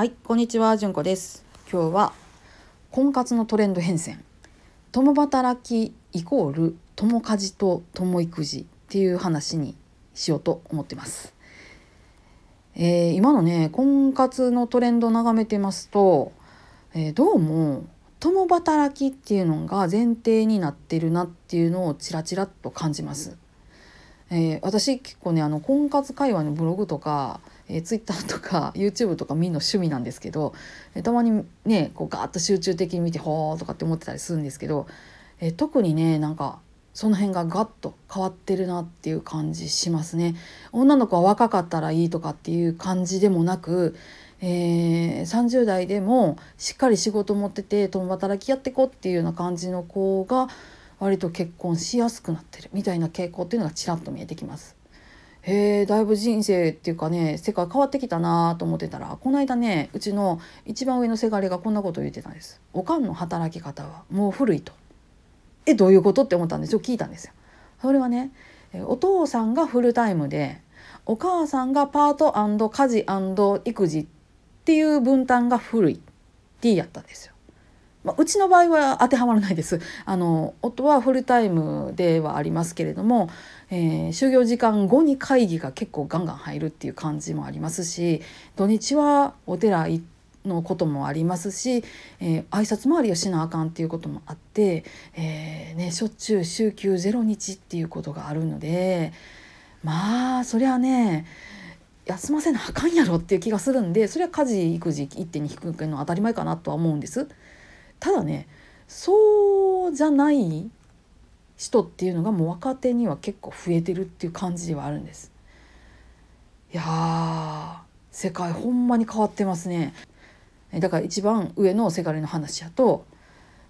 はい、こんにちは、じゅんこです。今日は婚活のトレンド変遷。共働きイコール共家事と共育児っていう話にしようと思ってます。えー今のね、婚活のトレンドを眺めてますと、えーどうも共働きっていうのが前提になってるなっていうのをちらちらと感じます。えー私結構ねあの婚活会話のブログとか、えー、Twitter とか YouTube とか見るの趣味なんですけど、えーたまにねこうガーッと集中的に見てほーとかって思ってたりするんですけど、えー特にねなんかその辺がガッと変わってるなっていう感じしますね。女の子は若かったらいいとかっていう感じでもなく、えー30代でもしっかり仕事持ってて共働きやってこっていうような感じの子が割と結婚しやすくなってるみたいな傾向っていうのがちらっと見えてきます。へえだいぶ人生っていうかね世界変わってきたなと思ってたらこの間ねうちの一番上のせがれがこんなこと言ってたんです。おかんの働き方はもう古いと。えどういうことって思ったんですよ聞いたんですよ。それはねお父さんがフルタイムでお母さんがパート家事育児っていう分担が古いってやったんですよ。まあ、うちの場合は当てはまらないです。あの夫はフルタイムではありますけれども、えー就業時間後に会議が結構ガンガン入るっていう感じもありますし土日はお寺のこともありますし、えー挨拶回りをしなあかんっていうこともあって、えーね、しょっちゅう週休0日っていうことがあるのでまあそりゃね休ませなあかんやろっていう気がするんでそれは家事育児一手に引くのは当たり前かなとは思うんです。ただねそうじゃない人っていうのがもう若手には結構増えてるっていう感じではあるんです。いやー世界ほんまに変わってますね。だから一番上のせがれの話やと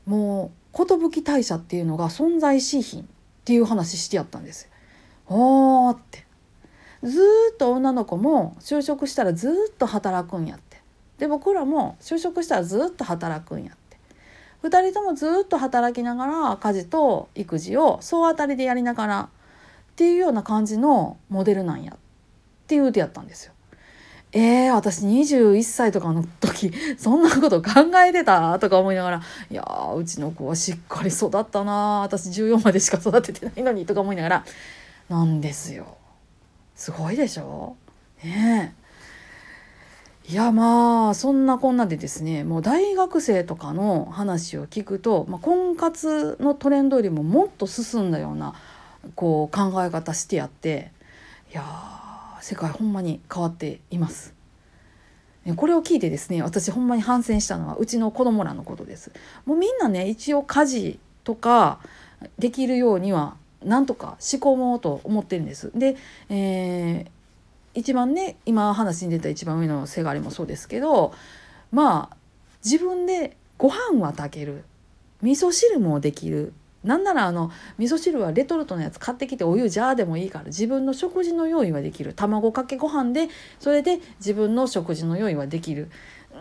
もう寿大社っていうのが存在しひんっていう話してやったんです。おーってずーっと女の子も就職したらずーっと働くんやってで僕らも就職したらずーっと働くんやって2人ともずっと働きながら家事と育児を総当たりでやりながらっていうような感じのモデルなんやっていうてやったんですよ。えー、私21歳とかの時 そんなこと考えてたとか思いながらいやうちの子はしっかり育ったな私14までしか育ててないのにとか思いながらなんですよ。すごいでしょ？ねえいやまあそんなこんなでですねもう大学生とかの話を聞くと、まあ、婚活のトレンドよりももっと進んだようなこう考え方してやっていやー世界ほんまに変わっています。これを聞いてですね私ほんまに反省したのはうちの子供らのことです。もうみんなね一応家事とかできるようにはなんとか仕込もうと思ってるんです。で、えー一番ね今話に出た一番上のせがれもそうですけどまあ自分でご飯は炊ける。味噌汁もできる。なんならあの味噌汁はレトルトのやつ買ってきてお湯ジャーでもいいから自分の食事の用意はできる。卵かけご飯でそれで自分の食事の用意はできる。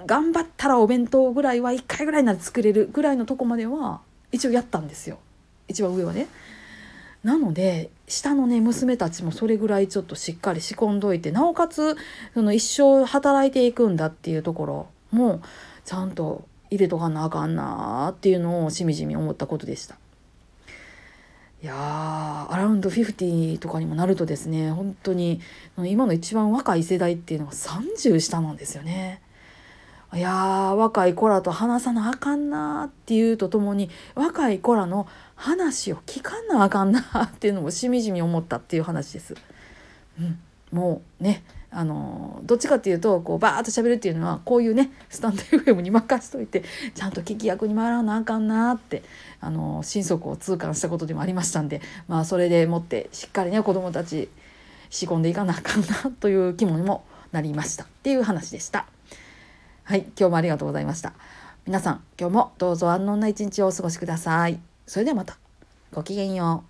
頑張ったらお弁当ぐらいは1回ぐらいなら作れるぐらいのとこまでは一応やったんですよ。一番上はね。なので下のね娘たちもそれぐらいちょっとしっかり仕込んどいてなおかつその一生働いていくんだっていうところもちゃんと入れとかなあかんなっていうのをしみじみ思ったことでした。いやーアラウンド50とかにもなるとですね本当に今の一番若い世代っていうのは30下なんですよね。いや若い子らと話さなあかんなっていうとともに若い子らの話を聞かなあかんなっていうのもしみじみ思ったっていう話です。うん、もうねあのどっちかっていうとこうバーッと喋るっていうのはこういうねスタンド FM に任しといて ちゃんと聞き役に回らなあかんなってあの心底を痛感したことでもありましたんでまあそれでもってしっかりね子どもたち仕込んでいかなあかんなという気分にもなりましたっていう話でした。はい、今日もありがとうございました。皆さん、今日もどうぞ安穏な一日をお過ごしください。それではまた。ごきげんよう。